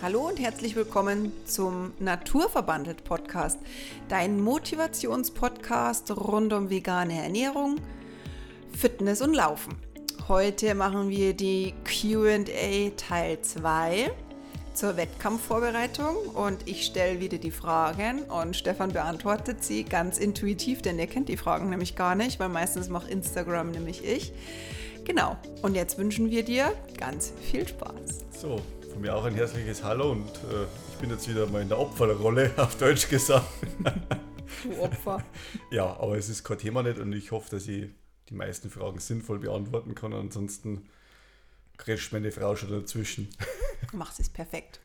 Hallo und herzlich willkommen zum Naturverbandelt Podcast, dein Motivationspodcast rund um vegane Ernährung, Fitness und Laufen. Heute machen wir die QA Teil 2 zur Wettkampfvorbereitung und ich stelle wieder die Fragen und Stefan beantwortet sie ganz intuitiv, denn er kennt die Fragen nämlich gar nicht, weil meistens macht Instagram nämlich ich. Genau, und jetzt wünschen wir dir ganz viel Spaß. So, von mir auch ein herzliches Hallo und äh, ich bin jetzt wieder mal in der Opferrolle, auf Deutsch gesagt. Du Opfer. ja, aber es ist kein Thema nicht und ich hoffe, dass ich die meisten Fragen sinnvoll beantworten kann. Ansonsten grätscht meine Frau schon dazwischen. Machst es perfekt.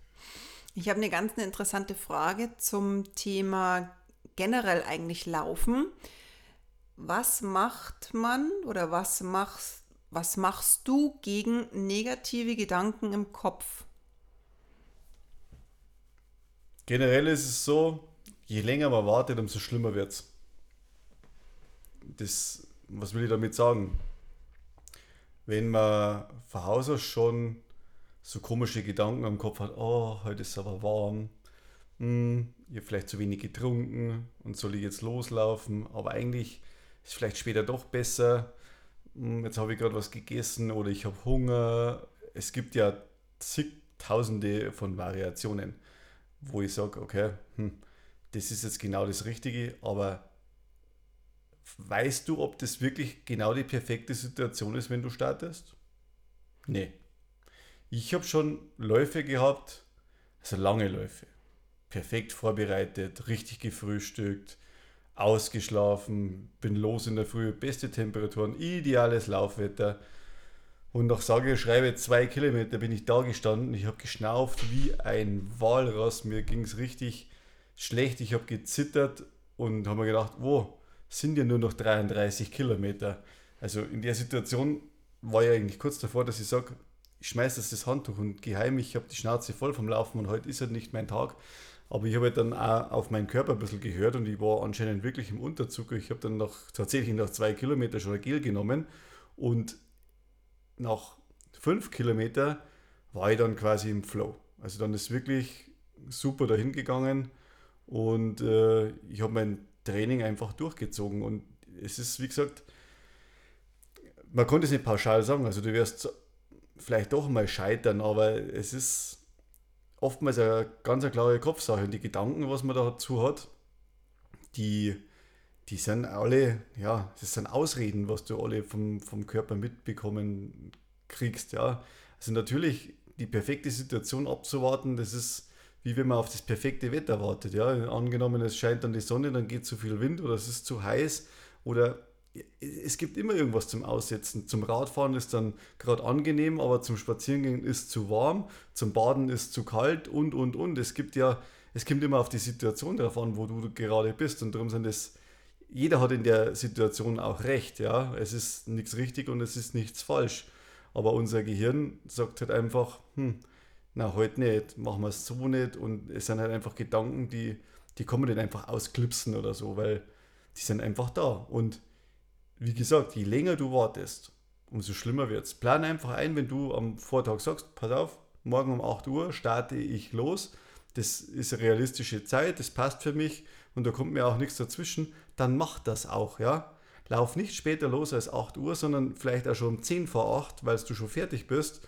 Ich habe eine ganz eine interessante Frage zum Thema generell eigentlich Laufen. Was macht man oder was machst, was machst du gegen negative Gedanken im Kopf? Generell ist es so, je länger man wartet, umso schlimmer wird es. Das, was will ich damit sagen? Wenn man von Haus aus schon so komische Gedanken am Kopf hat, oh, heute ist es aber warm, hm, ich habe vielleicht zu wenig getrunken und soll ich jetzt loslaufen, aber eigentlich ist es vielleicht später doch besser, hm, jetzt habe ich gerade was gegessen oder ich habe Hunger. Es gibt ja zigtausende von Variationen wo ich sage, okay, hm, das ist jetzt genau das Richtige, aber weißt du, ob das wirklich genau die perfekte Situation ist, wenn du startest? Nee. Ich habe schon Läufe gehabt, also lange Läufe. Perfekt vorbereitet, richtig gefrühstückt, ausgeschlafen, bin los in der Früh, beste Temperaturen, ideales Laufwetter. Und nach sage schreibe zwei Kilometer bin ich da gestanden. Ich habe geschnauft wie ein Walross. Mir ging es richtig schlecht. Ich habe gezittert und habe mir gedacht, wo sind ja nur noch 33 Kilometer. Also in der Situation war ich eigentlich kurz davor, dass ich sage, ich schmeiße das Handtuch und gehe heim. Ich habe die Schnauze voll vom Laufen und heute ist halt nicht mein Tag. Aber ich habe halt dann auch auf meinen Körper ein bisschen gehört und ich war anscheinend wirklich im Unterzug. Ich habe dann noch, tatsächlich nach zwei Kilometern schon ein Gel genommen und nach fünf Kilometer war ich dann quasi im Flow. Also dann ist wirklich super dahin gegangen und äh, ich habe mein Training einfach durchgezogen. Und es ist, wie gesagt, man konnte es nicht pauschal sagen. Also du wirst vielleicht doch mal scheitern, aber es ist oftmals eine ganz eine klare Kopfsache. Und die Gedanken, was man dazu hat, die die sind alle, ja, das sind Ausreden, was du alle vom, vom Körper mitbekommen kriegst, ja. Also natürlich die perfekte Situation abzuwarten, das ist wie wenn man auf das perfekte Wetter wartet, ja. Angenommen, es scheint dann die Sonne, dann geht zu viel Wind oder es ist zu heiß oder es gibt immer irgendwas zum Aussetzen. Zum Radfahren ist dann gerade angenehm, aber zum Spazierengehen ist zu warm, zum Baden ist zu kalt und und und. Es gibt ja, es kommt immer auf die Situation drauf an, wo du gerade bist und darum sind es jeder hat in der Situation auch recht, ja. Es ist nichts richtig und es ist nichts falsch. Aber unser Gehirn sagt halt einfach, hm, na, heute nicht, machen wir es so nicht. Und es sind halt einfach Gedanken, die, die kommen nicht einfach ausklipsen oder so, weil die sind einfach da. Und wie gesagt, je länger du wartest, umso schlimmer wird es. Plan einfach ein, wenn du am Vortag sagst, pass auf, morgen um 8 Uhr starte ich los. Das ist eine realistische Zeit, das passt für mich und da kommt mir auch nichts dazwischen, dann mach das auch, ja. Lauf nicht später los als 8 Uhr, sondern vielleicht auch schon um 10 vor 8, weil du schon fertig bist.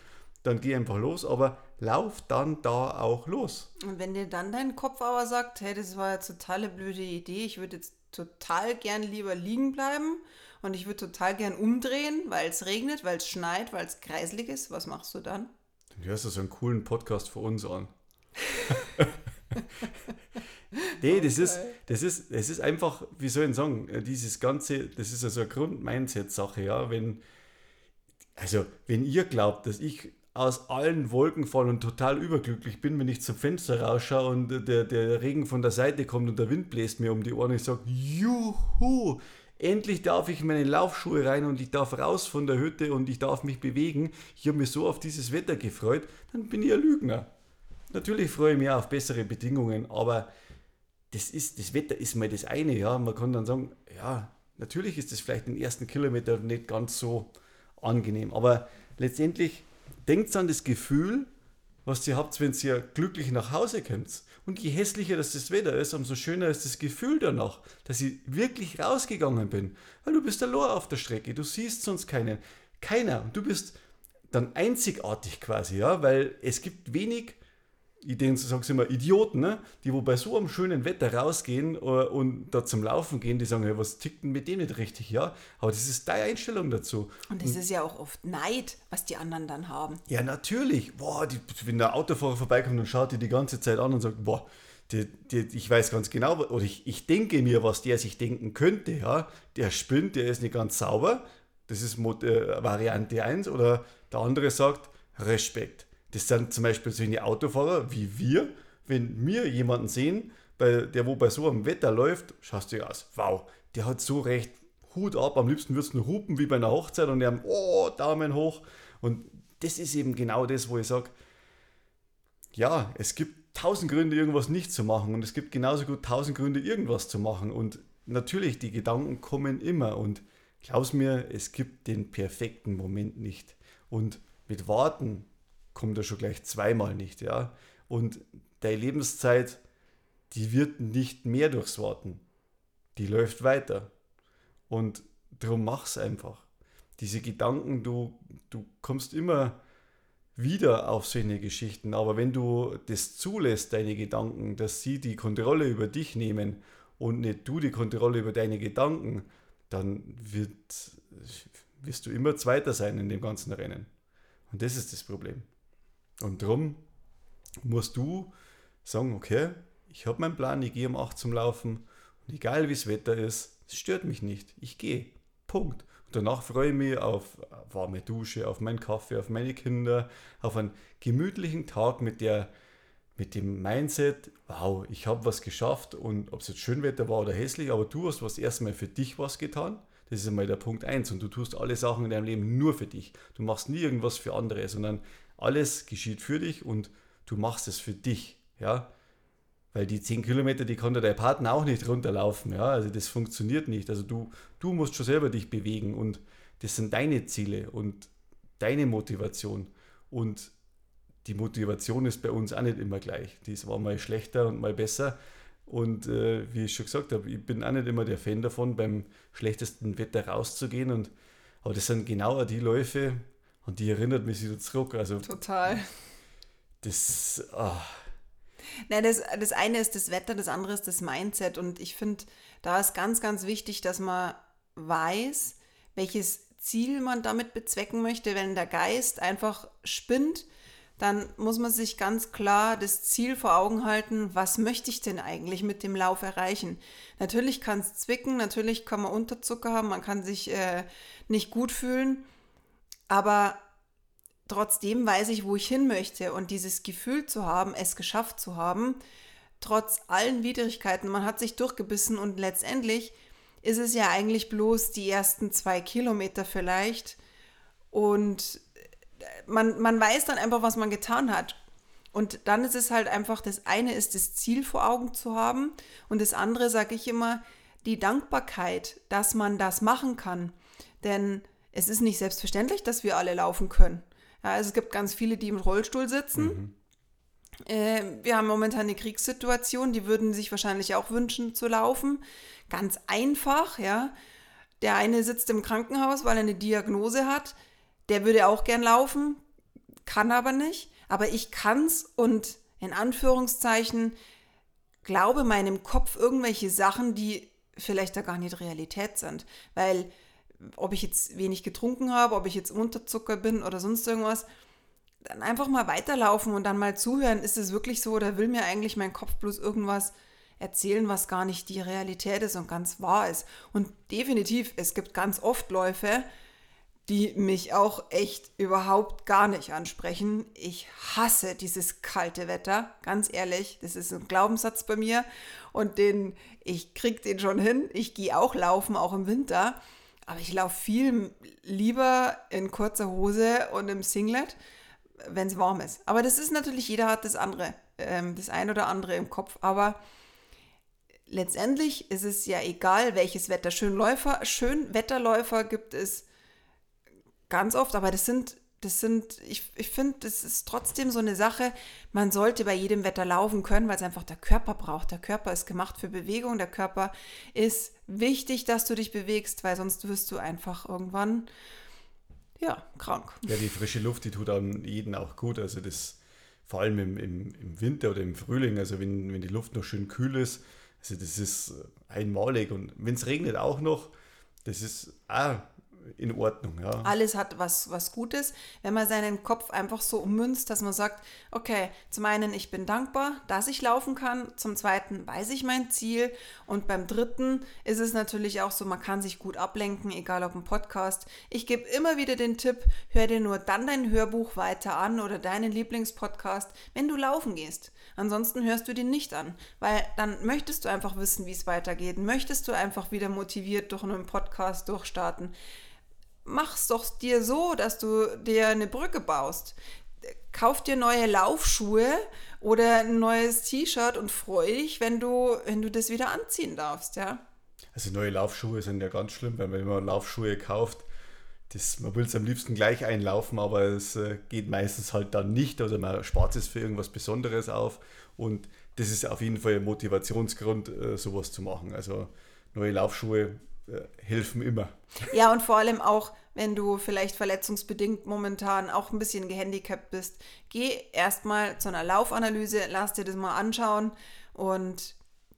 Dann geh einfach los, aber lauf dann da auch los. Und wenn dir dann dein Kopf aber sagt, hey, das war jetzt totale blöde Idee, ich würde jetzt total gern lieber liegen bleiben und ich würde total gern umdrehen, weil es regnet, weil es schneit, weil es kreislig ist, was machst du dann? Dann hörst du so einen coolen Podcast für uns an. Nee, das ist, das ist, das ist einfach, wie soll ich sagen, äh, dieses Ganze, das ist also eine Grund-Mindset-Sache, ja. Wenn, also, wenn ihr glaubt, dass ich aus allen Wolken falle und total überglücklich bin, wenn ich zum Fenster rausschaue und der, der Regen von der Seite kommt und der Wind bläst mir um die Ohren und ich sage, juhu, endlich darf ich meine Laufschuhe rein und ich darf raus von der Hütte und ich darf mich bewegen. Ich habe mich so auf dieses Wetter gefreut, dann bin ich ein Lügner. Natürlich freue ich mich auf bessere Bedingungen, aber das, ist, das Wetter ist mal das eine, ja. Man kann dann sagen, ja, natürlich ist das vielleicht den ersten Kilometer nicht ganz so angenehm, aber letztendlich denkt an das Gefühl, was ihr habt, wenn ihr glücklich nach Hause kommt. Und je hässlicher das, das Wetter ist, umso schöner ist das Gefühl danach, dass ich wirklich rausgegangen bin. Weil du bist allein auf der Strecke, du siehst sonst keinen. Keiner. Und du bist dann einzigartig quasi, ja, weil es gibt wenig ich denke, so sag's immer, Idioten, ne? die wo bei so einem schönen Wetter rausgehen uh, und da zum Laufen gehen, die sagen, hey, was tickt denn mit dem nicht richtig, ja? Aber das ist deine Einstellung dazu. Und das und, ist ja auch oft Neid, was die anderen dann haben. Ja, natürlich. Boah, die, wenn der Autofahrer vorbeikommt und schaut die die ganze Zeit an und sagt, boah, die, die, ich weiß ganz genau, oder ich, ich denke mir, was der sich denken könnte, ja? Der spinnt, der ist nicht ganz sauber. Das ist äh, Variante 1. Oder der andere sagt, Respekt das sind zum Beispiel solche Autofahrer wie wir, wenn wir jemanden sehen, bei, der wo bei so einem Wetter läuft, schaust du aus, wow, der hat so recht, Hut ab, am liebsten würdest du hupen wie bei einer Hochzeit und die haben, oh, Daumen hoch. Und das ist eben genau das, wo ich sage, ja, es gibt tausend Gründe, irgendwas nicht zu machen und es gibt genauso gut tausend Gründe, irgendwas zu machen. Und natürlich, die Gedanken kommen immer und glaub's mir, es gibt den perfekten Moment nicht. Und mit Warten kommt er schon gleich zweimal nicht, ja. Und deine Lebenszeit, die wird nicht mehr durchs Warten. Die läuft weiter. Und darum mach's einfach. Diese Gedanken, du, du kommst immer wieder auf solche Geschichten, aber wenn du das zulässt, deine Gedanken, dass sie die Kontrolle über dich nehmen und nicht du die Kontrolle über deine Gedanken, dann wird, wirst du immer Zweiter sein in dem ganzen Rennen. Und das ist das Problem. Und darum musst du sagen, okay, ich habe meinen Plan, ich gehe um 8 zum Laufen und egal wie das Wetter ist, es stört mich nicht. Ich gehe. Punkt. Und danach freue ich mich auf warme Dusche, auf meinen Kaffee, auf meine Kinder, auf einen gemütlichen Tag mit der mit dem Mindset, wow, ich habe was geschafft und ob es jetzt Schönwetter war oder hässlich, aber du hast was erstmal für dich was getan. Das ist einmal der Punkt 1 und du tust alle Sachen in deinem Leben nur für dich. Du machst nie irgendwas für andere, sondern alles geschieht für dich und du machst es für dich, ja. Weil die 10 Kilometer, die konnte dein Partner auch nicht runterlaufen, ja. Also das funktioniert nicht. Also du, du musst schon selber dich bewegen und das sind deine Ziele und deine Motivation. Und die Motivation ist bei uns auch nicht immer gleich. Die ist mal schlechter und mal besser. Und äh, wie ich schon gesagt habe, ich bin auch nicht immer der Fan davon, beim schlechtesten Wetter rauszugehen. Und, aber das sind genau die Läufe, und die erinnert mich wieder zurück. Also, Total. Das. Oh. Nein, das, das eine ist das Wetter, das andere ist das Mindset. Und ich finde, da ist ganz, ganz wichtig, dass man weiß, welches Ziel man damit bezwecken möchte. Wenn der Geist einfach spinnt, dann muss man sich ganz klar das Ziel vor Augen halten, was möchte ich denn eigentlich mit dem Lauf erreichen. Natürlich kann es zwicken, natürlich kann man Unterzucker haben, man kann sich äh, nicht gut fühlen, aber trotzdem weiß ich, wo ich hin möchte und dieses Gefühl zu haben, es geschafft zu haben, trotz allen Widrigkeiten, man hat sich durchgebissen und letztendlich ist es ja eigentlich bloß die ersten zwei Kilometer vielleicht und man, man weiß dann einfach, was man getan hat. Und dann ist es halt einfach, das eine ist das Ziel vor Augen zu haben und das andere, sage ich immer, die Dankbarkeit, dass man das machen kann. Denn es ist nicht selbstverständlich, dass wir alle laufen können. Ja, also es gibt ganz viele, die im Rollstuhl sitzen. Mhm. Äh, wir haben momentan eine Kriegssituation, die würden sich wahrscheinlich auch wünschen zu laufen. Ganz einfach, ja. Der eine sitzt im Krankenhaus, weil er eine Diagnose hat. Der würde auch gern laufen, kann aber nicht. Aber ich kann's und in Anführungszeichen glaube meinem Kopf irgendwelche Sachen, die vielleicht da gar nicht Realität sind. Weil ob ich jetzt wenig getrunken habe, ob ich jetzt Unterzucker bin oder sonst irgendwas, dann einfach mal weiterlaufen und dann mal zuhören, ist es wirklich so oder will mir eigentlich mein Kopf bloß irgendwas erzählen, was gar nicht die Realität ist und ganz wahr ist. Und definitiv, es gibt ganz oft Läufe, die mich auch echt überhaupt gar nicht ansprechen. Ich hasse dieses kalte Wetter, ganz ehrlich. Das ist ein Glaubenssatz bei mir und den ich krieg den schon hin. Ich gehe auch laufen, auch im Winter. Aber ich laufe viel lieber in kurzer Hose und im Singlet, wenn es warm ist. Aber das ist natürlich, jeder hat das andere, ähm, das ein oder andere im Kopf. Aber letztendlich ist es ja egal, welches Wetter. Schönläufer, Schönwetterläufer gibt es ganz oft, aber das sind, das sind, ich, ich finde, das ist trotzdem so eine Sache, man sollte bei jedem Wetter laufen können, weil es einfach der Körper braucht. Der Körper ist gemacht für Bewegung, der Körper ist wichtig, dass du dich bewegst, weil sonst wirst du einfach irgendwann, ja, krank. Ja, die frische Luft, die tut an jeden auch gut. Also das vor allem im, im, im Winter oder im Frühling, also wenn, wenn die Luft noch schön kühl ist, also das ist einmalig. Und wenn es regnet auch noch, das ist auch in Ordnung. Ja. Alles hat was, was Gutes, wenn man seinen Kopf einfach so ummünzt, dass man sagt, okay, zum einen, ich bin dankbar, dass ich laufen kann, zum zweiten weiß ich mein Ziel und beim dritten ist es natürlich auch so, man kann sich gut ablenken, egal ob ein Podcast. Ich gebe immer wieder den Tipp, hör dir nur dann dein Hörbuch weiter an oder deinen Lieblingspodcast, wenn du laufen gehst. Ansonsten hörst du den nicht an, weil dann möchtest du einfach wissen, wie es weitergeht. Möchtest du einfach wieder motiviert durch einen Podcast durchstarten mach's doch dir so, dass du dir eine Brücke baust. Kauf dir neue Laufschuhe oder ein neues T-Shirt und freu dich, wenn du, wenn du das wieder anziehen darfst, ja. Also neue Laufschuhe sind ja ganz schlimm, weil wenn man Laufschuhe kauft, das, man will es am liebsten gleich einlaufen, aber es äh, geht meistens halt dann nicht oder man spart es für irgendwas Besonderes auf und das ist auf jeden Fall ein Motivationsgrund, äh, sowas zu machen. Also neue Laufschuhe helfen immer. Ja, und vor allem auch, wenn du vielleicht verletzungsbedingt momentan auch ein bisschen gehandicapt bist, geh erstmal zu einer Laufanalyse, lass dir das mal anschauen und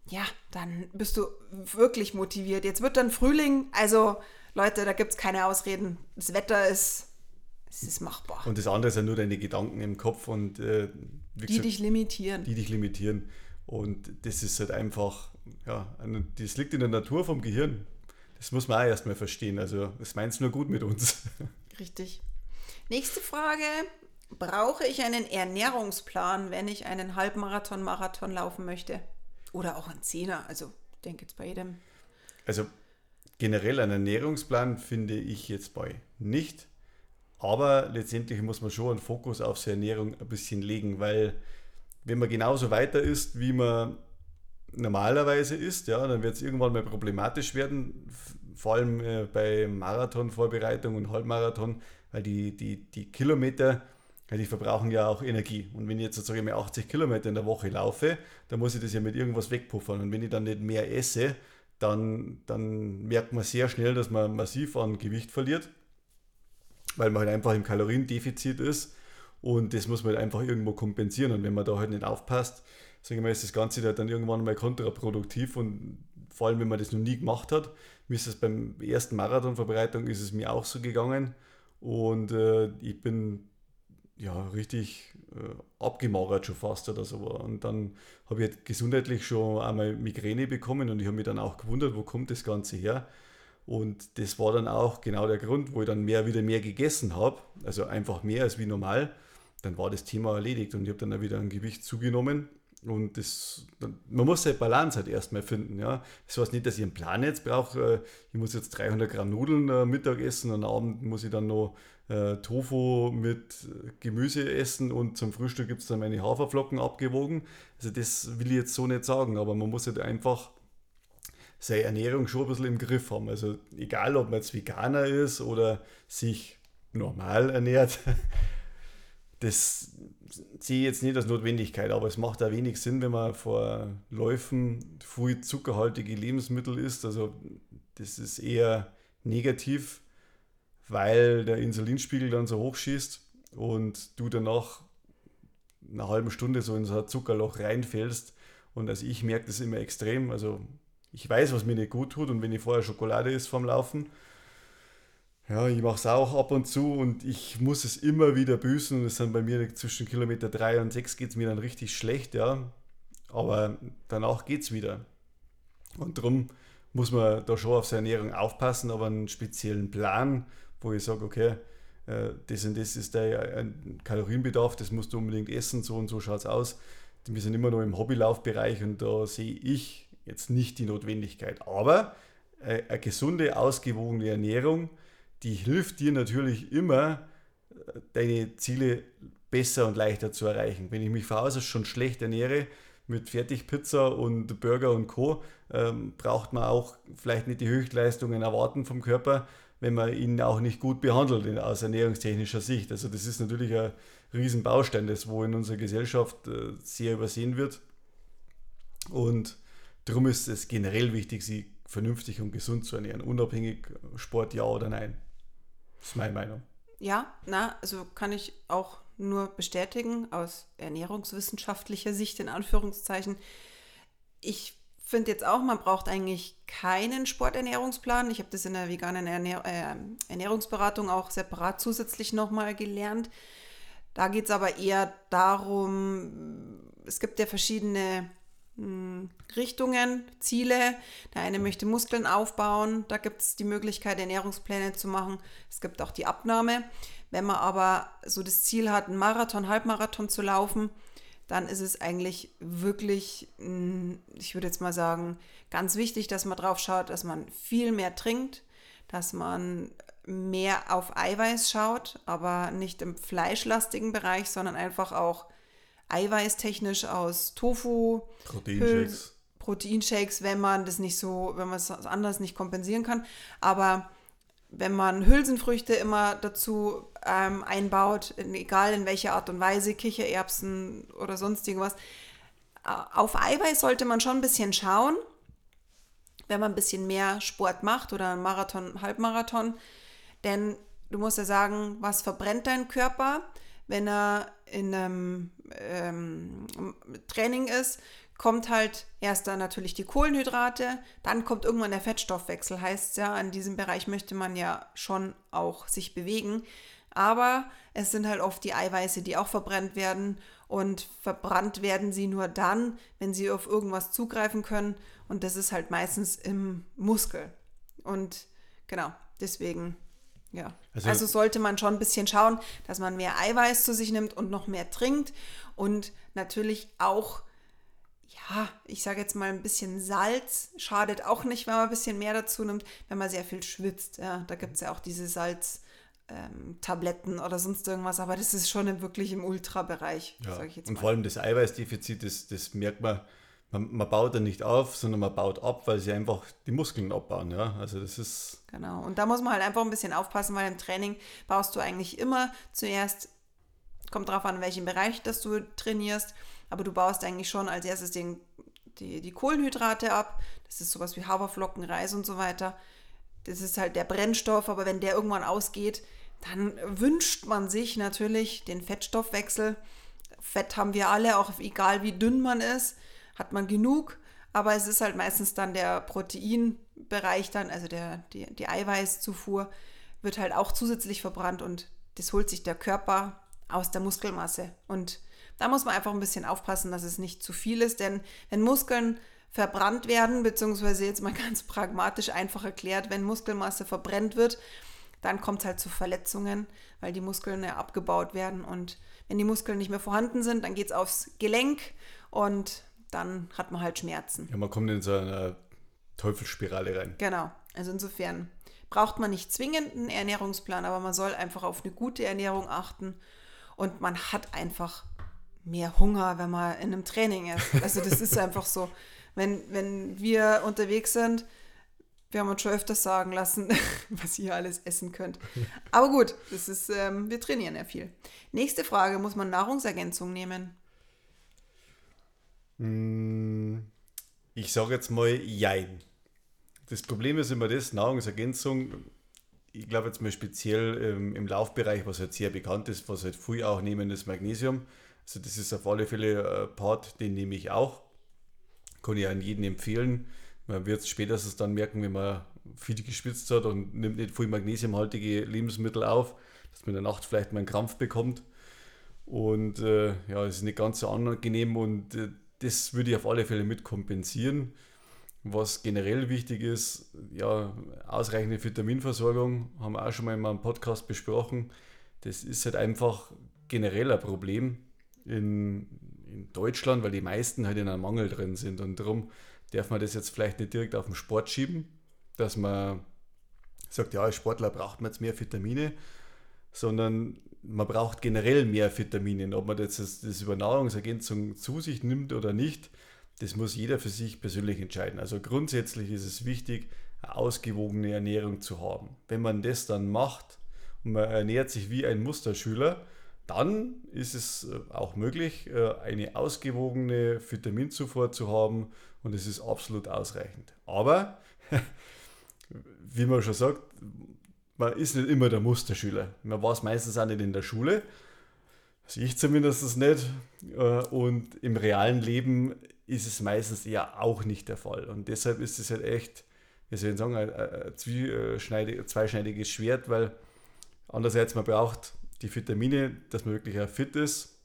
ja, dann bist du wirklich motiviert. Jetzt wird dann Frühling, also Leute, da gibt es keine Ausreden. Das Wetter ist, es ist machbar. Und das andere sind nur deine Gedanken im Kopf und äh, die gesagt, dich limitieren. Die dich limitieren. Und das ist halt einfach, ja, das liegt in der Natur vom Gehirn. Das muss man auch erstmal verstehen. Also, das meint es nur gut mit uns. Richtig. Nächste Frage. Brauche ich einen Ernährungsplan, wenn ich einen Halbmarathon, Marathon laufen möchte? Oder auch einen Zehner? Also, ich denke jetzt bei jedem. Also, generell einen Ernährungsplan finde ich jetzt bei nicht. Aber letztendlich muss man schon einen Fokus auf seine Ernährung ein bisschen legen, weil wenn man genauso weiter ist, wie man normalerweise ist, ja, dann wird es irgendwann mal problematisch werden, vor allem äh, bei Marathonvorbereitung und Halbmarathon, weil die, die, die Kilometer, die verbrauchen ja auch Energie. Und wenn ich jetzt sozusagen 80 Kilometer in der Woche laufe, dann muss ich das ja mit irgendwas wegpuffern. Und wenn ich dann nicht mehr esse, dann, dann merkt man sehr schnell, dass man massiv an Gewicht verliert, weil man halt einfach im Kaloriendefizit ist. Und das muss man halt einfach irgendwo kompensieren. Und wenn man da halt nicht aufpasst, sage ich mal, ist das Ganze dann irgendwann mal kontraproduktiv und vor allem, wenn man das noch nie gemacht hat. Mir ist es beim ersten Marathonvorbereitung ist es mir auch so gegangen und äh, ich bin ja richtig äh, abgemagert schon fast oder so. Und dann habe ich halt gesundheitlich schon einmal Migräne bekommen und ich habe mich dann auch gewundert, wo kommt das Ganze her. Und das war dann auch genau der Grund, wo ich dann mehr wieder mehr gegessen habe, also einfach mehr als wie normal. Dann war das Thema erledigt und ich habe dann auch wieder ein Gewicht zugenommen und das, man muss eine Balance halt erstmal finden. Ja. Das heißt nicht, dass ich einen Plan jetzt brauche. Äh, ich muss jetzt 300 Gramm Nudeln äh, Mittag essen und am Abend muss ich dann noch äh, Tofu mit Gemüse essen und zum Frühstück gibt es dann meine Haferflocken abgewogen. Also das will ich jetzt so nicht sagen, aber man muss halt einfach seine Ernährung schon ein bisschen im Griff haben. Also egal, ob man jetzt Veganer ist oder sich normal ernährt, das sehe jetzt nicht als Notwendigkeit, aber es macht auch wenig Sinn, wenn man vor Läufen früh zuckerhaltige Lebensmittel isst. Also das ist eher negativ, weil der Insulinspiegel dann so hoch schießt und du danach eine halbe Stunde so in so ein Zuckerloch reinfällst. Und also ich merke das immer extrem. Also ich weiß, was mir nicht gut tut und wenn ich vorher Schokolade isst vom Laufen, ja, ich mache es auch ab und zu und ich muss es immer wieder büßen. Es sind bei mir zwischen Kilometer 3 und 6 geht es mir dann richtig schlecht, ja. Aber danach geht es wieder. Und darum muss man da schon auf seine Ernährung aufpassen, aber einen speziellen Plan, wo ich sage, okay, äh, das und das ist der Kalorienbedarf, das musst du unbedingt essen, so und so schaut es aus. Wir sind immer noch im Hobbylaufbereich und da sehe ich jetzt nicht die Notwendigkeit. Aber äh, eine gesunde, ausgewogene Ernährung, die hilft dir natürlich immer, äh, deine Ziele besser und leichter zu erreichen. Wenn ich mich von Hause schon schlecht ernähre, mit Fertigpizza und Burger und Co., ähm, braucht man auch vielleicht nicht die Höchstleistungen erwarten vom Körper. wenn man ihn auch nicht gut behandelt aus ernährungstechnischer Sicht. Also das ist natürlich ein Riesenbaustein, das wo in unserer Gesellschaft äh, sehr übersehen wird. Und darum ist es generell wichtig, sich vernünftig und gesund zu ernähren, unabhängig Sport ja oder nein. Das ist meine Meinung. Ja, na, also kann ich auch nur bestätigen aus ernährungswissenschaftlicher Sicht in Anführungszeichen. Ich finde jetzt auch, man braucht eigentlich keinen Sporternährungsplan. Ich habe das in der veganen Ernähr äh, Ernährungsberatung auch separat zusätzlich nochmal gelernt. Da geht es aber eher darum, es gibt ja verschiedene Richtungen, Ziele. Der eine möchte Muskeln aufbauen, da gibt es die Möglichkeit, Ernährungspläne zu machen. Es gibt auch die Abnahme. Wenn man aber so das Ziel hat, einen Marathon, Halbmarathon zu laufen, dann ist es eigentlich wirklich, hm, ich würde jetzt mal sagen, ganz wichtig, dass man drauf schaut, dass man viel mehr trinkt, dass man mehr auf Eiweiß schaut, aber nicht im fleischlastigen Bereich, sondern einfach auch eiweißtechnisch aus Tofu, Proteinshakes. Proteinshakes, wenn man das nicht so, wenn man es anders nicht kompensieren kann. Aber wenn man Hülsenfrüchte immer dazu ähm, einbaut, in, egal in welcher Art und Weise, Kichererbsen oder sonst irgendwas, auf Eiweiß sollte man schon ein bisschen schauen, wenn man ein bisschen mehr Sport macht oder einen Marathon, Halbmarathon. Denn du musst ja sagen, was verbrennt dein Körper, wenn er in einem ähm, Training ist, kommt halt erst dann natürlich die Kohlenhydrate, dann kommt irgendwann der Fettstoffwechsel. Heißt ja, in diesem Bereich möchte man ja schon auch sich bewegen. Aber es sind halt oft die Eiweiße, die auch verbrannt werden. Und verbrannt werden sie nur dann, wenn sie auf irgendwas zugreifen können. Und das ist halt meistens im Muskel. Und genau, deswegen ja. Also, also, sollte man schon ein bisschen schauen, dass man mehr Eiweiß zu sich nimmt und noch mehr trinkt. Und natürlich auch, ja, ich sage jetzt mal ein bisschen Salz schadet auch nicht, wenn man ein bisschen mehr dazu nimmt, wenn man sehr viel schwitzt. Ja, da gibt es ja auch diese Salztabletten ähm, oder sonst irgendwas, aber das ist schon wirklich im Ultrabereich, ja. sage ich jetzt mal. Und vor allem das Eiweißdefizit, das, das merkt man man, man baut dann nicht auf, sondern man baut ab, weil sie einfach die Muskeln abbauen. Ja? Also das ist. Genau. Und da muss man halt einfach ein bisschen aufpassen, weil im Training baust du eigentlich immer zuerst, kommt drauf an, in welchem Bereich das du trainierst, aber du baust eigentlich schon als erstes den, die, die Kohlenhydrate ab. Das ist sowas wie Haferflocken, Reis und so weiter. Das ist halt der Brennstoff, aber wenn der irgendwann ausgeht, dann wünscht man sich natürlich den Fettstoffwechsel. Fett haben wir alle, auch egal wie dünn man ist hat man genug, aber es ist halt meistens dann der Proteinbereich dann, also der, die, die Eiweißzufuhr wird halt auch zusätzlich verbrannt und das holt sich der Körper aus der Muskelmasse. Und da muss man einfach ein bisschen aufpassen, dass es nicht zu viel ist, denn wenn Muskeln verbrannt werden, beziehungsweise jetzt mal ganz pragmatisch einfach erklärt, wenn Muskelmasse verbrennt wird, dann kommt es halt zu Verletzungen, weil die Muskeln ja abgebaut werden. Und wenn die Muskeln nicht mehr vorhanden sind, dann geht es aufs Gelenk und dann hat man halt Schmerzen. Ja, man kommt in so eine Teufelsspirale rein. Genau. Also insofern braucht man nicht zwingend einen Ernährungsplan, aber man soll einfach auf eine gute Ernährung achten und man hat einfach mehr Hunger, wenn man in einem Training ist. Also das ist einfach so. Wenn, wenn wir unterwegs sind, wir haben uns schon öfters sagen lassen, was ihr alles essen könnt. Aber gut, das ist, ähm, wir trainieren ja viel. Nächste Frage, muss man Nahrungsergänzung nehmen? Hm, ich sage jetzt mal Jein. Das Problem ist immer das, Nahrungsergänzung, ich glaube jetzt mal speziell im, im, Laufbereich, was halt sehr bekannt ist, was halt früh auch nehmen, ist Magnesium. Also das ist auf alle Fälle ein Part, den nehme ich auch. Kann ich an jeden empfehlen. Man wird es spätestens dann merken, wenn man viel geschwitzt hat und nimmt nicht viel magnesiumhaltige Lebensmittel auf, dass man in der Nacht vielleicht mal einen Krampf bekommt. Und äh, ja, es ist nicht ganz so angenehm und äh, das würde ich auf alle Fälle mit kompensieren. Was generell wichtig ist, ja, ausreichende Vitaminversorgung, haben wir auch schon mal in meinem Podcast besprochen. Das ist halt einfach generell ein Problem in, in Deutschland, weil die meisten halt in einem Mangel drin sind. Und darum darf man das jetzt vielleicht nicht direkt auf den Sport schieben, dass man sagt, ja, als Sportler braucht man jetzt mehr Vitamine, sondern man braucht generell mehr Vitamine. Ob man das, das über Nahrungsergänzung zu sich nimmt oder nicht, das muss jeder für sich persönlich entscheiden. Also grundsätzlich ist es wichtig, eine ausgewogene Ernährung zu haben. Wenn man das dann macht und man ernährt sich wie ein Musterschüler, dann ist es äh, auch möglich, äh, eine ausgewogene Vitaminzufuhr zu haben und es ist absolut ausreichend. Aber, wie man schon sagt, man ist nicht immer der Musterschüler. Man war es meistens auch nicht in der Schule. Also ich zumindest nicht. Äh, und im realen Leben ist es meistens eher auch nicht der Fall. Und deshalb ist es halt echt, wie soll ich sagen, ein zweischneidiges Schwert, weil andererseits man braucht die Vitamine, dass man wirklich auch fit ist.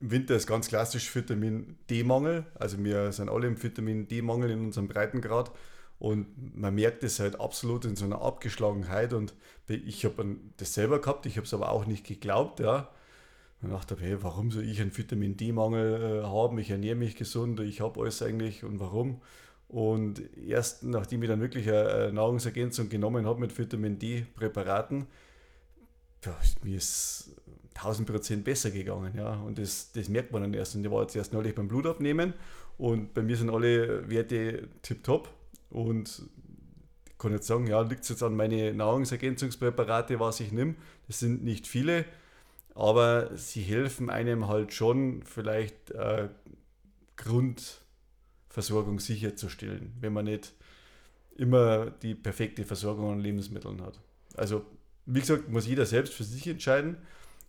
Im Winter ist ganz klassisch Vitamin D-Mangel. Also wir sind alle im Vitamin D-Mangel in unserem Breitengrad. Und man merkt es halt absolut in so einer Abgeschlagenheit. Und ich habe das selber gehabt, ich habe es aber auch nicht geglaubt. Ja. Und dachte, hey, warum soll ich einen Vitamin D-Mangel äh, haben? Ich ernähre mich gesund, ich habe alles eigentlich und warum? Und erst nachdem ich dann wirklich eine Nahrungsergänzung genommen habe mit Vitamin D-Präparaten, ja, mir ist 1000 Prozent besser gegangen. Ja. Und das, das merkt man dann erst. Und ich war jetzt erst neulich beim Blutabnehmen und bei mir sind alle Werte tipptopp. Und ich kann jetzt sagen, ja, liegt es jetzt an meine Nahrungsergänzungspräparate, was ich nehme. Das sind nicht viele, aber sie helfen einem halt schon, vielleicht äh, Grundversorgung sicherzustellen, wenn man nicht immer die perfekte Versorgung an Lebensmitteln hat. Also, wie gesagt, muss jeder selbst für sich entscheiden,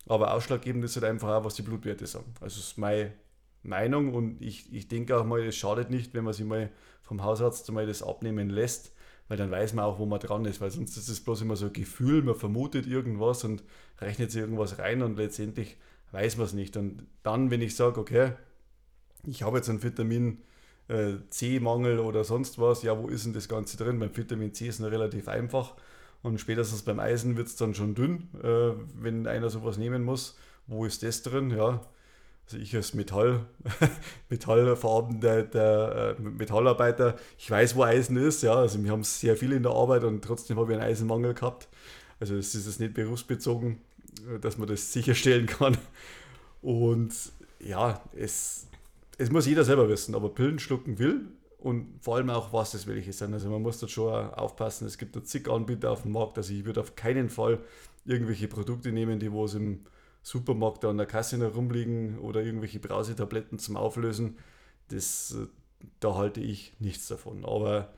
aber ausschlaggebend ist halt einfach auch, was die Blutwerte sagen. Also, das ist meine Meinung und ich, ich denke auch mal, es schadet nicht, wenn man sich mal vom Hausarzt mal das abnehmen lässt, weil dann weiß man auch, wo man dran ist, weil sonst ist es bloß immer so ein Gefühl, man vermutet irgendwas und rechnet sich irgendwas rein und letztendlich weiß man es nicht. Und dann, wenn ich sage, okay, ich habe jetzt einen Vitamin äh, C-Mangel oder sonst was, ja, wo ist denn das Ganze drin? Beim Vitamin C ist es relativ einfach und spätestens beim Eisen wird es dann schon dünn, äh, wenn einer sowas nehmen muss. Wo ist das drin? Ja, ich als Metall, Metallverarbeiter, der, äh, Metallarbeiter, ich weiß, wo Eisen ist, ja, also wir haben sehr viel in der Arbeit und trotzdem habe ich einen Eisenmangel gehabt. Also es ist jetzt nicht berufsbezogen, äh, dass man das sicherstellen kann. Und ja, es, es muss jeder selber wissen, ob er Pillen schlucken will und vor allem auch, was das welche sind. Also man muss dort schon aufpassen, es gibt da zig Anbieter auf dem Markt, also ich würde auf keinen Fall irgendwelche Produkte nehmen, die wo es im Supermarkt da an der Kasse herumliegen oder irgendwelche Brausetabletten zum Auflösen, das, äh, da halte ich nichts davon. Aber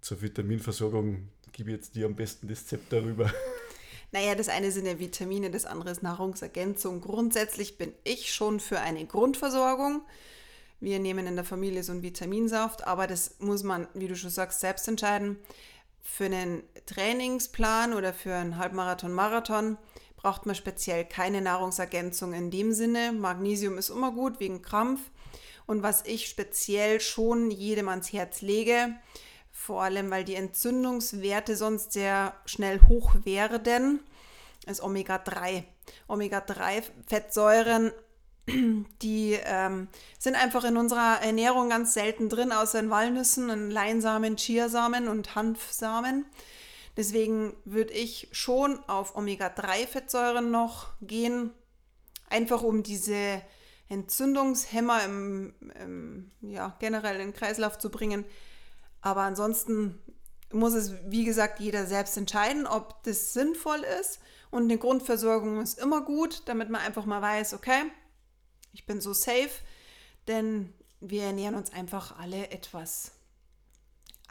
zur Vitaminversorgung gebe ich jetzt dir am besten das Zepter rüber. Naja, das eine sind ja Vitamine, das andere ist Nahrungsergänzung. Grundsätzlich bin ich schon für eine Grundversorgung. Wir nehmen in der Familie so einen Vitaminsaft, aber das muss man, wie du schon sagst, selbst entscheiden. Für einen Trainingsplan oder für einen Halbmarathon, Marathon braucht man speziell keine Nahrungsergänzung in dem Sinne. Magnesium ist immer gut wegen Krampf. Und was ich speziell schon jedem ans Herz lege, vor allem weil die Entzündungswerte sonst sehr schnell hoch werden, ist Omega-3. Omega-3-Fettsäuren, die ähm, sind einfach in unserer Ernährung ganz selten drin, außer in Walnüssen, in Leinsamen, Chiasamen und Hanfsamen. Deswegen würde ich schon auf Omega-3-Fettsäuren noch gehen, einfach um diese Entzündungshemmer im, im, ja, generell in den Kreislauf zu bringen. Aber ansonsten muss es, wie gesagt, jeder selbst entscheiden, ob das sinnvoll ist. Und eine Grundversorgung ist immer gut, damit man einfach mal weiß, okay, ich bin so safe, denn wir ernähren uns einfach alle etwas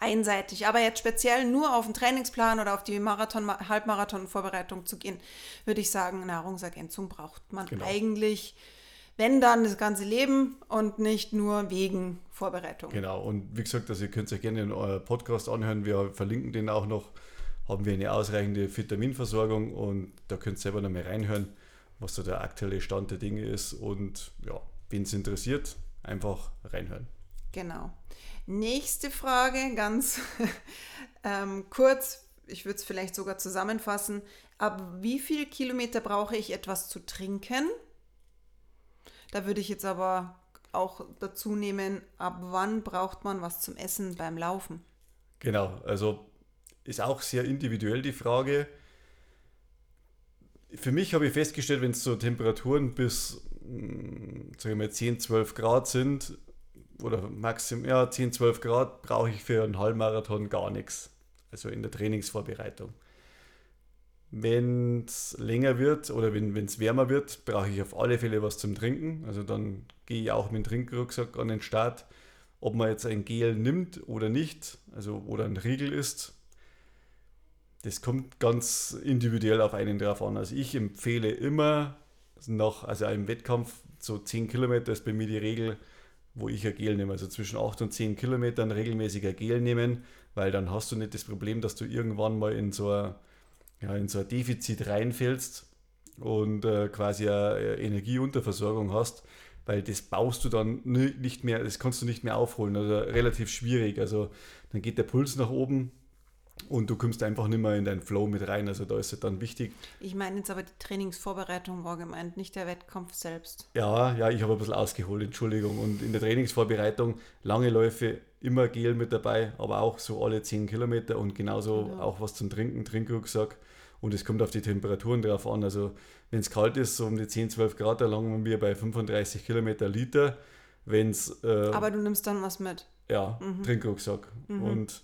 einseitig. Aber jetzt speziell nur auf den Trainingsplan oder auf die Marathon, Halbmarathon-Vorbereitung zu gehen, würde ich sagen, Nahrungsergänzung braucht man genau. eigentlich, wenn dann das ganze Leben und nicht nur wegen Vorbereitung. Genau, und wie gesagt, also ihr könnt euch gerne in euer Podcast anhören, wir verlinken den auch noch, haben wir eine ausreichende Vitaminversorgung und da könnt ihr selber noch mal reinhören, was so der aktuelle Stand der Dinge ist und ja, wen es interessiert, einfach reinhören. Genau. Nächste Frage, ganz ähm, kurz, ich würde es vielleicht sogar zusammenfassen. Ab wie viel Kilometer brauche ich etwas zu trinken? Da würde ich jetzt aber auch dazu nehmen, ab wann braucht man was zum Essen beim Laufen? Genau, also ist auch sehr individuell die Frage. Für mich habe ich festgestellt, wenn es so Temperaturen bis sagen wir 10, 12 Grad sind, oder maximal ja, 10, 12 Grad brauche ich für einen Halbmarathon gar nichts. Also in der Trainingsvorbereitung. Wenn es länger wird oder wenn es wärmer wird, brauche ich auf alle Fälle was zum Trinken. Also dann gehe ich auch mit dem Trinkrucksack an den Start. Ob man jetzt ein Gel nimmt oder nicht, also oder ein Riegel ist, das kommt ganz individuell auf einen drauf an. Also ich empfehle immer nach, also einem Wettkampf, so 10 Kilometer ist bei mir die Regel, wo ich ein Gel nehme. Also zwischen 8 und 10 Kilometern regelmäßig ein Gel nehmen, weil dann hast du nicht das Problem, dass du irgendwann mal in so ein ja, in so ein Defizit reinfällst und äh, quasi eine Energieunterversorgung hast, weil das baust du dann nicht mehr, das kannst du nicht mehr aufholen, also relativ schwierig. Also dann geht der Puls nach oben und du kommst einfach nicht mehr in deinen Flow mit rein. Also da ist es dann wichtig. Ich meine jetzt aber die Trainingsvorbereitung war gemeint, nicht der Wettkampf selbst. Ja, ja, ich habe ein bisschen ausgeholt, Entschuldigung. Und in der Trainingsvorbereitung lange Läufe immer Gel mit dabei, aber auch so alle 10 Kilometer und genauso ja. auch was zum Trinken, Trinkrucksack. Und es kommt auf die Temperaturen drauf an. Also wenn es kalt ist, so um die 10, 12 Grad, da langen wir bei 35 Kilometer Liter. Wenn's, äh, Aber du nimmst dann was mit? Ja, mhm. Trinkrucksack. Mhm. Und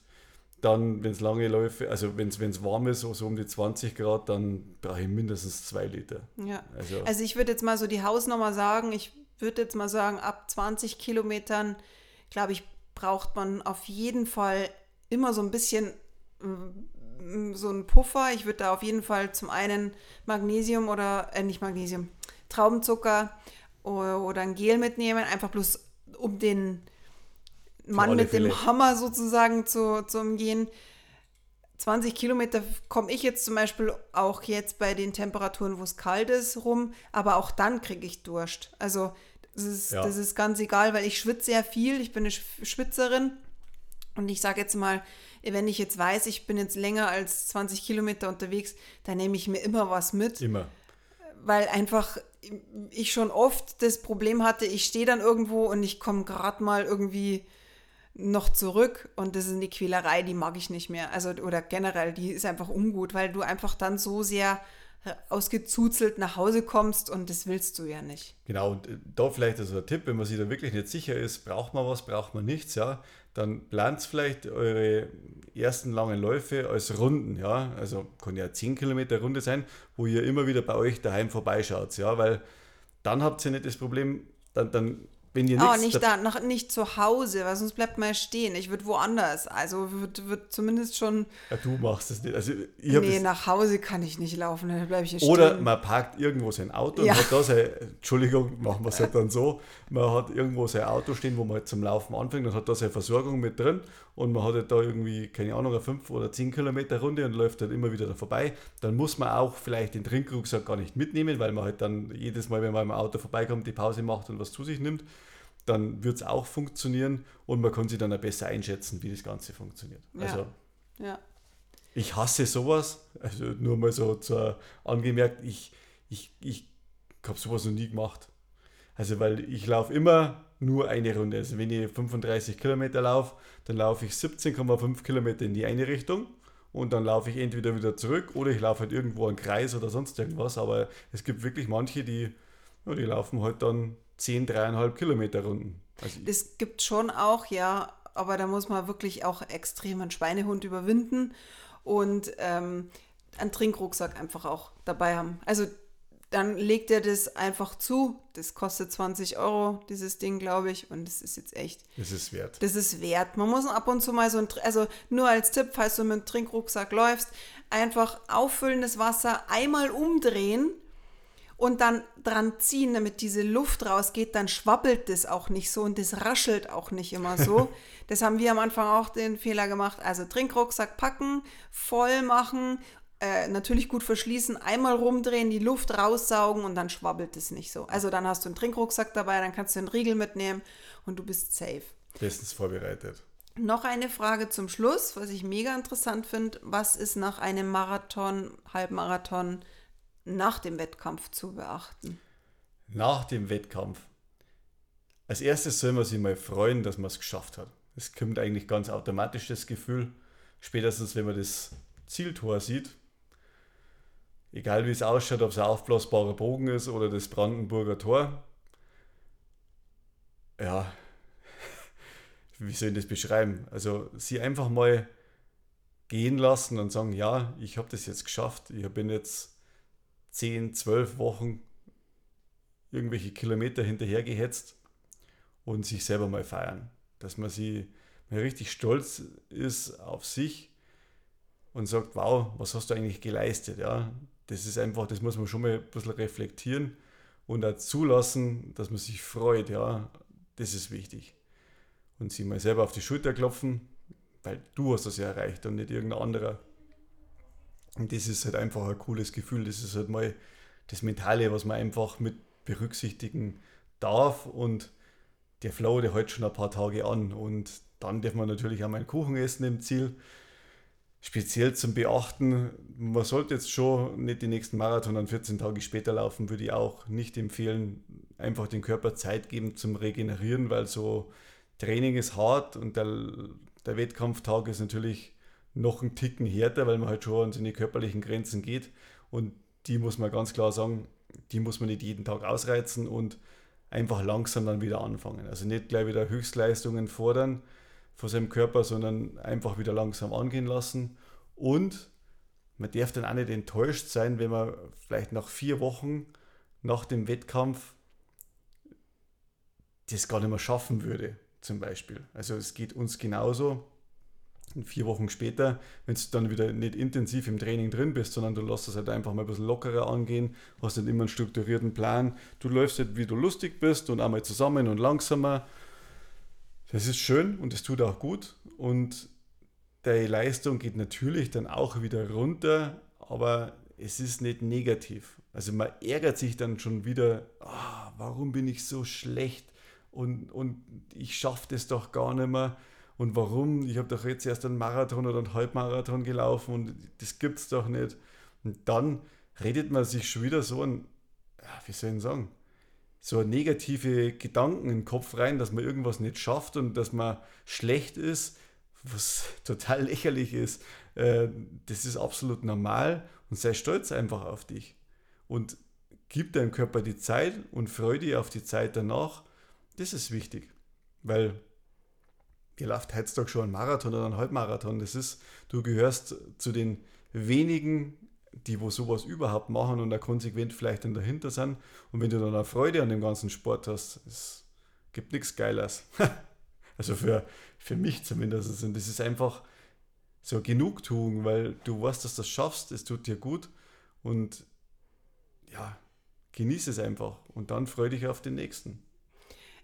dann, wenn es lange Läufe, also wenn es warm ist, so, so um die 20 Grad, dann brauche ich mindestens zwei Liter. Ja. Also, also ich würde jetzt mal so die Hausnummer sagen, ich würde jetzt mal sagen, ab 20 Kilometern, glaube ich, braucht man auf jeden Fall immer so ein bisschen so einen Puffer. Ich würde da auf jeden Fall zum einen Magnesium oder, äh, nicht Magnesium, Traubenzucker oder, oder ein Gel mitnehmen, einfach bloß um den Mann mit Fälle. dem Hammer sozusagen zu, zu umgehen. 20 Kilometer komme ich jetzt zum Beispiel auch jetzt bei den Temperaturen, wo es kalt ist, rum, aber auch dann kriege ich Durst. Also das ist, ja. das ist ganz egal, weil ich schwitze sehr viel, ich bin eine Schwitzerin und ich sage jetzt mal, wenn ich jetzt weiß, ich bin jetzt länger als 20 Kilometer unterwegs, dann nehme ich mir immer was mit. Immer. Weil einfach ich schon oft das Problem hatte, ich stehe dann irgendwo und ich komme gerade mal irgendwie noch zurück und das ist eine Quälerei, die mag ich nicht mehr. Also, oder generell, die ist einfach ungut, weil du einfach dann so sehr ausgezuzelt nach Hause kommst und das willst du ja nicht. Genau, und äh, da vielleicht also ein Tipp, wenn man sich da wirklich nicht sicher ist, braucht man was, braucht man nichts, ja, dann plant vielleicht eure ersten langen Läufe als Runden, ja, also kann ja 10 Kilometer Runde sein, wo ihr immer wieder bei euch daheim vorbeischaut, ja, weil dann habt ihr nicht das Problem, dann, dann wenn ihr oh, nicht da, noch nicht zu Hause, weil sonst bleibt man stehen. Ich würde woanders. Also wird, wird zumindest schon. Ja, du machst es nicht. Also ich nee, nach Hause kann ich nicht laufen, dann bleibe ich hier Oder stehen. man parkt irgendwo sein Auto ja. und hat da sein, Entschuldigung, machen wir es halt dann so, man hat irgendwo sein Auto stehen, wo man halt zum Laufen anfängt und hat da seine Versorgung mit drin und man hat halt da irgendwie, keine Ahnung, eine 5 oder 10 Kilometer Runde und läuft halt immer wieder da vorbei. Dann muss man auch vielleicht den Trinkrucksack gar nicht mitnehmen, weil man halt dann jedes Mal, wenn man im Auto vorbeikommt, die Pause macht und was zu sich nimmt dann wird es auch funktionieren und man kann sich dann auch besser einschätzen, wie das Ganze funktioniert. Ja. Also ja. ich hasse sowas, also nur mal so zur, angemerkt, ich, ich, ich habe sowas noch nie gemacht. Also weil ich laufe immer nur eine Runde. Also wenn ich 35 Kilometer laufe, dann laufe ich 17,5 Kilometer in die eine Richtung und dann laufe ich entweder wieder zurück oder ich laufe halt irgendwo einen Kreis oder sonst irgendwas. Aber es gibt wirklich manche, die, ja, die laufen halt dann 10, 3,5 Kilometer Runden. Also das gibt schon auch, ja, aber da muss man wirklich auch extrem einen Schweinehund überwinden und ähm, einen Trinkrucksack einfach auch dabei haben. Also dann legt er das einfach zu. Das kostet 20 Euro, dieses Ding, glaube ich. Und das ist jetzt echt. Das ist wert. Das ist wert. Man muss ab und zu mal so ein, also nur als Tipp, falls du mit einem Trinkrucksack läufst, einfach auffüllendes Wasser einmal umdrehen und dann dran ziehen, damit diese Luft rausgeht, dann schwabbelt das auch nicht so und das raschelt auch nicht immer so. das haben wir am Anfang auch den Fehler gemacht. Also Trinkrucksack packen, voll machen, äh, natürlich gut verschließen, einmal rumdrehen, die Luft raussaugen und dann schwabbelt es nicht so. Also dann hast du einen Trinkrucksack dabei, dann kannst du einen Riegel mitnehmen und du bist safe. Bestens vorbereitet. Noch eine Frage zum Schluss, was ich mega interessant finde. Was ist nach einem Marathon, Halbmarathon, nach dem Wettkampf zu beachten? Nach dem Wettkampf. Als erstes soll man sich mal freuen, dass man es geschafft hat. Es kommt eigentlich ganz automatisch das Gefühl, spätestens wenn man das Zieltor sieht, egal wie es ausschaut, ob es ein aufblasbarer Bogen ist oder das Brandenburger Tor. Ja, wie soll ich das beschreiben? Also sie einfach mal gehen lassen und sagen, ja, ich habe das jetzt geschafft, ich bin jetzt 10, 12 Wochen irgendwelche Kilometer hinterher gehetzt und sich selber mal feiern. Dass man sie mal richtig stolz ist auf sich und sagt, wow, was hast du eigentlich geleistet? Ja, das ist einfach, das muss man schon mal ein bisschen reflektieren und auch zulassen, dass man sich freut. Ja, das ist wichtig. Und sie mal selber auf die Schulter klopfen, weil du hast das ja erreicht und nicht irgendein anderer. Und das ist halt einfach ein cooles Gefühl. Das ist halt mal das Mentale, was man einfach mit berücksichtigen darf. Und der Flow, der hält schon ein paar Tage an. Und dann darf man natürlich auch mal einen Kuchen essen im Ziel. Speziell zum Beachten, man sollte jetzt schon nicht den nächsten Marathon dann 14 Tage später laufen, würde ich auch nicht empfehlen. Einfach den Körper Zeit geben zum Regenerieren, weil so Training ist hart und der, der Wettkampftag ist natürlich noch ein Ticken härter, weil man halt schon an seine körperlichen Grenzen geht. Und die muss man ganz klar sagen, die muss man nicht jeden Tag ausreizen und einfach langsam dann wieder anfangen. Also nicht gleich wieder Höchstleistungen fordern, von seinem Körper, sondern einfach wieder langsam angehen lassen. Und man darf dann auch nicht enttäuscht sein, wenn man vielleicht nach vier Wochen nach dem Wettkampf das gar nicht mehr schaffen würde, zum Beispiel. Also es geht uns genauso. Vier Wochen später, wenn du dann wieder nicht intensiv im Training drin bist, sondern du lässt es halt einfach mal ein bisschen lockerer angehen, hast nicht immer einen strukturierten Plan, du läufst halt, wie du lustig bist und einmal zusammen und langsamer das ist schön und es tut auch gut und die Leistung geht natürlich dann auch wieder runter, aber es ist nicht negativ. Also man ärgert sich dann schon wieder, oh, warum bin ich so schlecht und, und ich schaffe das doch gar nicht mehr. Und warum? Ich habe doch jetzt erst einen Marathon oder einen Halbmarathon gelaufen und das gibt es doch nicht. Und dann redet man sich schon wieder so ein, wie soll ich sagen, so negative Gedanken in den Kopf rein, dass man irgendwas nicht schafft und dass man schlecht ist, was total lächerlich ist. Äh, das ist absolut normal und sei stolz einfach auf dich. Und gib deinem Körper die Zeit und freu dich auf die Zeit danach. Das ist wichtig, weil ihr lauft heutzutage schon einen Marathon oder einen Halbmarathon. Das ist, du gehörst zu den wenigen die wo sowas überhaupt machen und da konsequent vielleicht dann dahinter sind. Und wenn du dann auch Freude an dem ganzen Sport hast, es gibt nichts Geiles. also für, für mich zumindest. Und das ist einfach so Genugtuung, weil du weißt, dass du das schaffst, es tut dir gut und ja, genieße es einfach und dann freue dich auf den nächsten.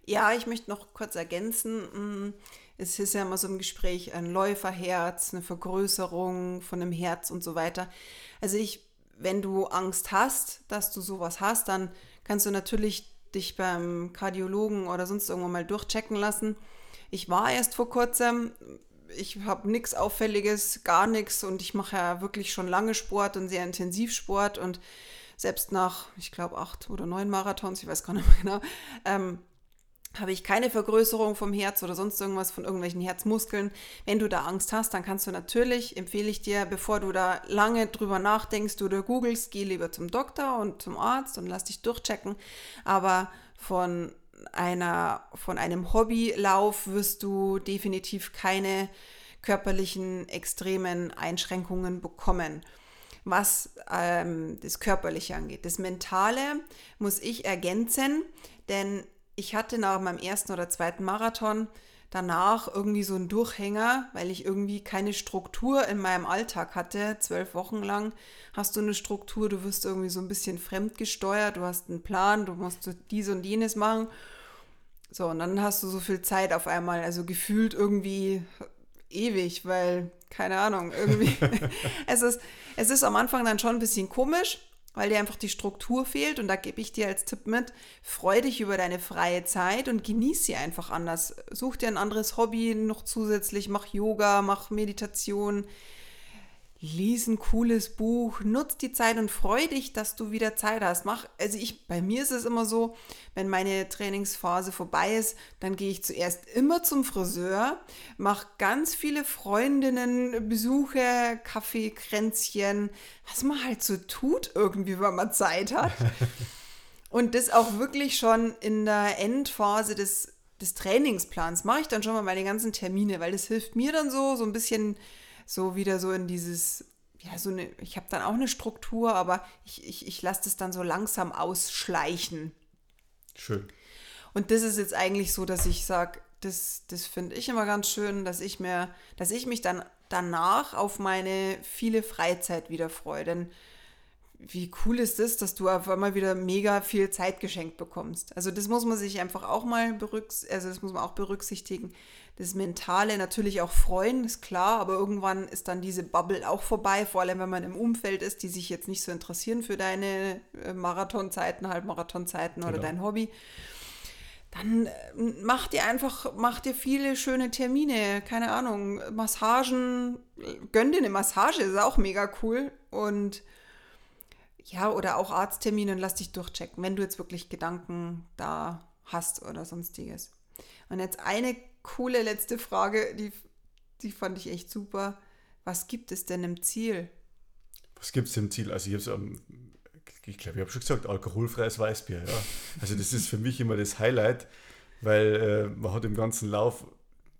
Ja, ich möchte noch kurz ergänzen. Es ist ja immer so im Gespräch ein Läuferherz, eine Vergrößerung von einem Herz und so weiter. Also ich, wenn du Angst hast, dass du sowas hast, dann kannst du natürlich dich beim Kardiologen oder sonst irgendwo mal durchchecken lassen. Ich war erst vor kurzem, ich habe nichts Auffälliges, gar nichts und ich mache ja wirklich schon lange Sport und sehr intensiv Sport und selbst nach, ich glaube, acht oder neun Marathons, ich weiß gar nicht mehr genau, ähm, habe ich keine Vergrößerung vom Herz oder sonst irgendwas von irgendwelchen Herzmuskeln. Wenn du da Angst hast, dann kannst du natürlich, empfehle ich dir, bevor du da lange drüber nachdenkst oder googelst, geh lieber zum Doktor und zum Arzt und lass dich durchchecken. Aber von einer, von einem Hobbylauf wirst du definitiv keine körperlichen extremen Einschränkungen bekommen was ähm, das Körperliche angeht. Das Mentale muss ich ergänzen, denn ich hatte nach meinem ersten oder zweiten Marathon danach irgendwie so einen Durchhänger, weil ich irgendwie keine Struktur in meinem Alltag hatte. Zwölf Wochen lang hast du eine Struktur, du wirst irgendwie so ein bisschen fremdgesteuert, du hast einen Plan, du musst dies und jenes machen. So, und dann hast du so viel Zeit auf einmal, also gefühlt irgendwie ewig, weil, keine Ahnung, irgendwie, es, ist, es ist am Anfang dann schon ein bisschen komisch, weil dir einfach die Struktur fehlt. Und da gebe ich dir als Tipp mit, freu dich über deine freie Zeit und genieß sie einfach anders. Such dir ein anderes Hobby noch zusätzlich, mach Yoga, mach Meditation, lies ein cooles Buch, nutz die Zeit und freu dich, dass du wieder Zeit hast. Mach, also ich, bei mir ist es immer so, wenn meine Trainingsphase vorbei ist, dann gehe ich zuerst immer zum Friseur, mache ganz viele Freundinnen Besuche, Kaffee, Kränzchen, was man halt so tut irgendwie, wenn man Zeit hat. und das auch wirklich schon in der Endphase des des Trainingsplans mache ich dann schon mal meine ganzen Termine, weil das hilft mir dann so, so ein bisschen so wieder so in dieses, ja, so eine, ich habe dann auch eine Struktur, aber ich, ich, ich lasse das dann so langsam ausschleichen. Schön. Und das ist jetzt eigentlich so, dass ich sage, das, das finde ich immer ganz schön, dass ich mir, dass ich mich dann danach auf meine viele Freizeit wieder freue. Denn wie cool ist es, das, dass du auf einmal wieder mega viel Zeit geschenkt bekommst. Also das muss man sich einfach auch mal berücksichtigen, also das muss man auch berücksichtigen. Das Mentale natürlich auch freuen, ist klar, aber irgendwann ist dann diese Bubble auch vorbei, vor allem wenn man im Umfeld ist, die sich jetzt nicht so interessieren für deine äh, Marathonzeiten, Halbmarathonzeiten genau. oder dein Hobby dann äh, mach dir einfach, mach dir viele schöne Termine, keine Ahnung, Massagen, gönn dir eine Massage, ist auch mega cool. Und ja, oder auch Arzttermine und lass dich durchchecken, wenn du jetzt wirklich Gedanken da hast oder sonstiges. Und jetzt eine coole letzte Frage, die, die fand ich echt super. Was gibt es denn im Ziel? Was gibt es im Ziel? Also ich habe es ich glaube, ich habe schon gesagt, alkoholfreies Weißbier. Ja. Also das ist für mich immer das Highlight, weil äh, man hat im ganzen Lauf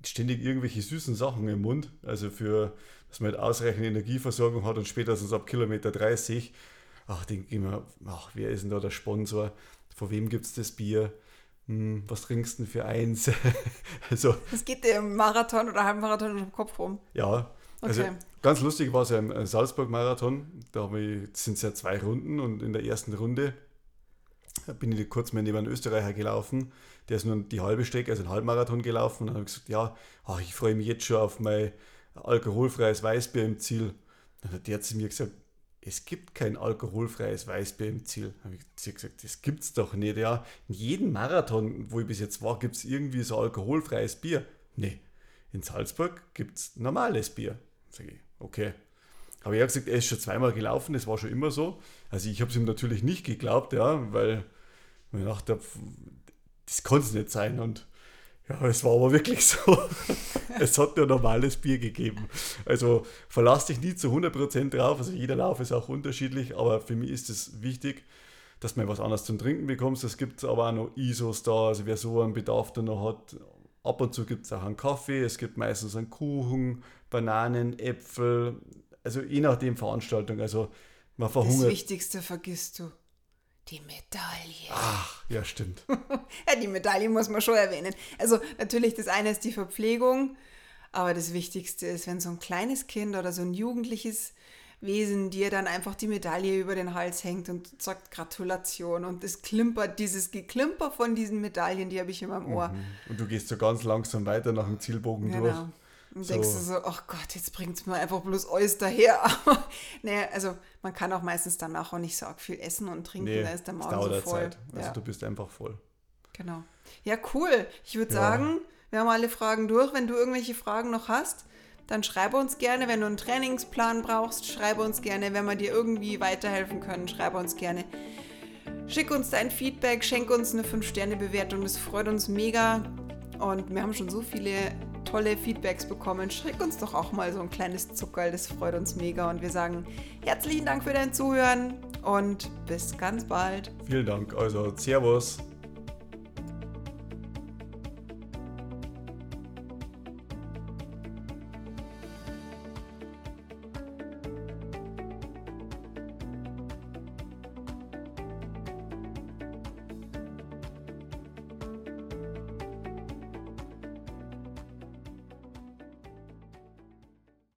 ständig irgendwelche süßen Sachen im Mund. Also für, dass man halt ausreichend Energieversorgung hat und spätestens ab Kilometer 30, ach, denke ich mir, ach, wer ist denn da der Sponsor? Von wem gibt es das Bier? Hm, was trinkst du denn für eins? also, das geht dir im Marathon oder Halbmarathon im Kopf rum. Ja, also okay. ganz lustig war es ja im Salzburg-Marathon. Da sind es ja zwei Runden und in der ersten Runde bin ich kurz mal neben einem Österreicher gelaufen. Der ist nur die halbe Strecke, also einen Halbmarathon gelaufen. Und dann habe ich gesagt, ja, ach, ich freue mich jetzt schon auf mein alkoholfreies Weißbier im Ziel. Dann hat der zu mir gesagt, es gibt kein alkoholfreies Weißbier im Ziel. Habe ich gesagt, das gibt es doch nicht. Ja, in jedem Marathon, wo ich bis jetzt war, gibt es irgendwie so alkoholfreies Bier. Nee, in Salzburg gibt es normales Bier. Sag ich, okay. Aber er hat gesagt, er ist schon zweimal gelaufen, das war schon immer so. Also ich habe es ihm natürlich nicht geglaubt, ja, weil ich dachte, das kann es nicht sein. Und ja, es war aber wirklich so. es hat nur normales Bier gegeben. Also verlass dich nie zu 100% drauf. Also jeder Lauf ist auch unterschiedlich, aber für mich ist es wichtig, dass man was anderes zum Trinken bekommst. Es gibt aber auch noch ISOs da, also wer so einen Bedarf dann noch hat, Ab und zu gibt es auch einen Kaffee, es gibt meistens einen Kuchen, Bananen, Äpfel, also je nachdem Veranstaltung. Also man verhungert. Das Wichtigste vergisst du. Die Medaille. Ach, ja, stimmt. ja, die Medaille muss man schon erwähnen. Also natürlich, das eine ist die Verpflegung, aber das Wichtigste ist, wenn so ein kleines Kind oder so ein Jugendliches Wesen dir dann einfach die Medaille über den Hals hängt und sagt Gratulation und es klimpert, dieses Geklimper von diesen Medaillen, die habe ich immer im Ohr. Mhm. Und du gehst so ganz langsam weiter nach dem Zielbogen genau. durch. Und so. denkst du so, ach Gott, jetzt bringt es mir einfach bloß alles daher. Aber naja, also man kann auch meistens danach auch nicht so viel essen und trinken, nee, da ist der Magen so voll. Zeit. Also ja. du bist einfach voll. Genau. Ja, cool. Ich würde ja. sagen, wir haben alle Fragen durch. Wenn du irgendwelche Fragen noch hast, dann schreibe uns gerne, wenn du einen Trainingsplan brauchst, schreibe uns gerne, wenn wir dir irgendwie weiterhelfen können, schreibe uns gerne. Schick uns dein Feedback, schenk uns eine 5-Sterne-Bewertung, das freut uns mega. Und wir haben schon so viele tolle Feedbacks bekommen. Schick uns doch auch mal so ein kleines Zuckerl, das freut uns mega. Und wir sagen herzlichen Dank für dein Zuhören und bis ganz bald. Vielen Dank, also Servus.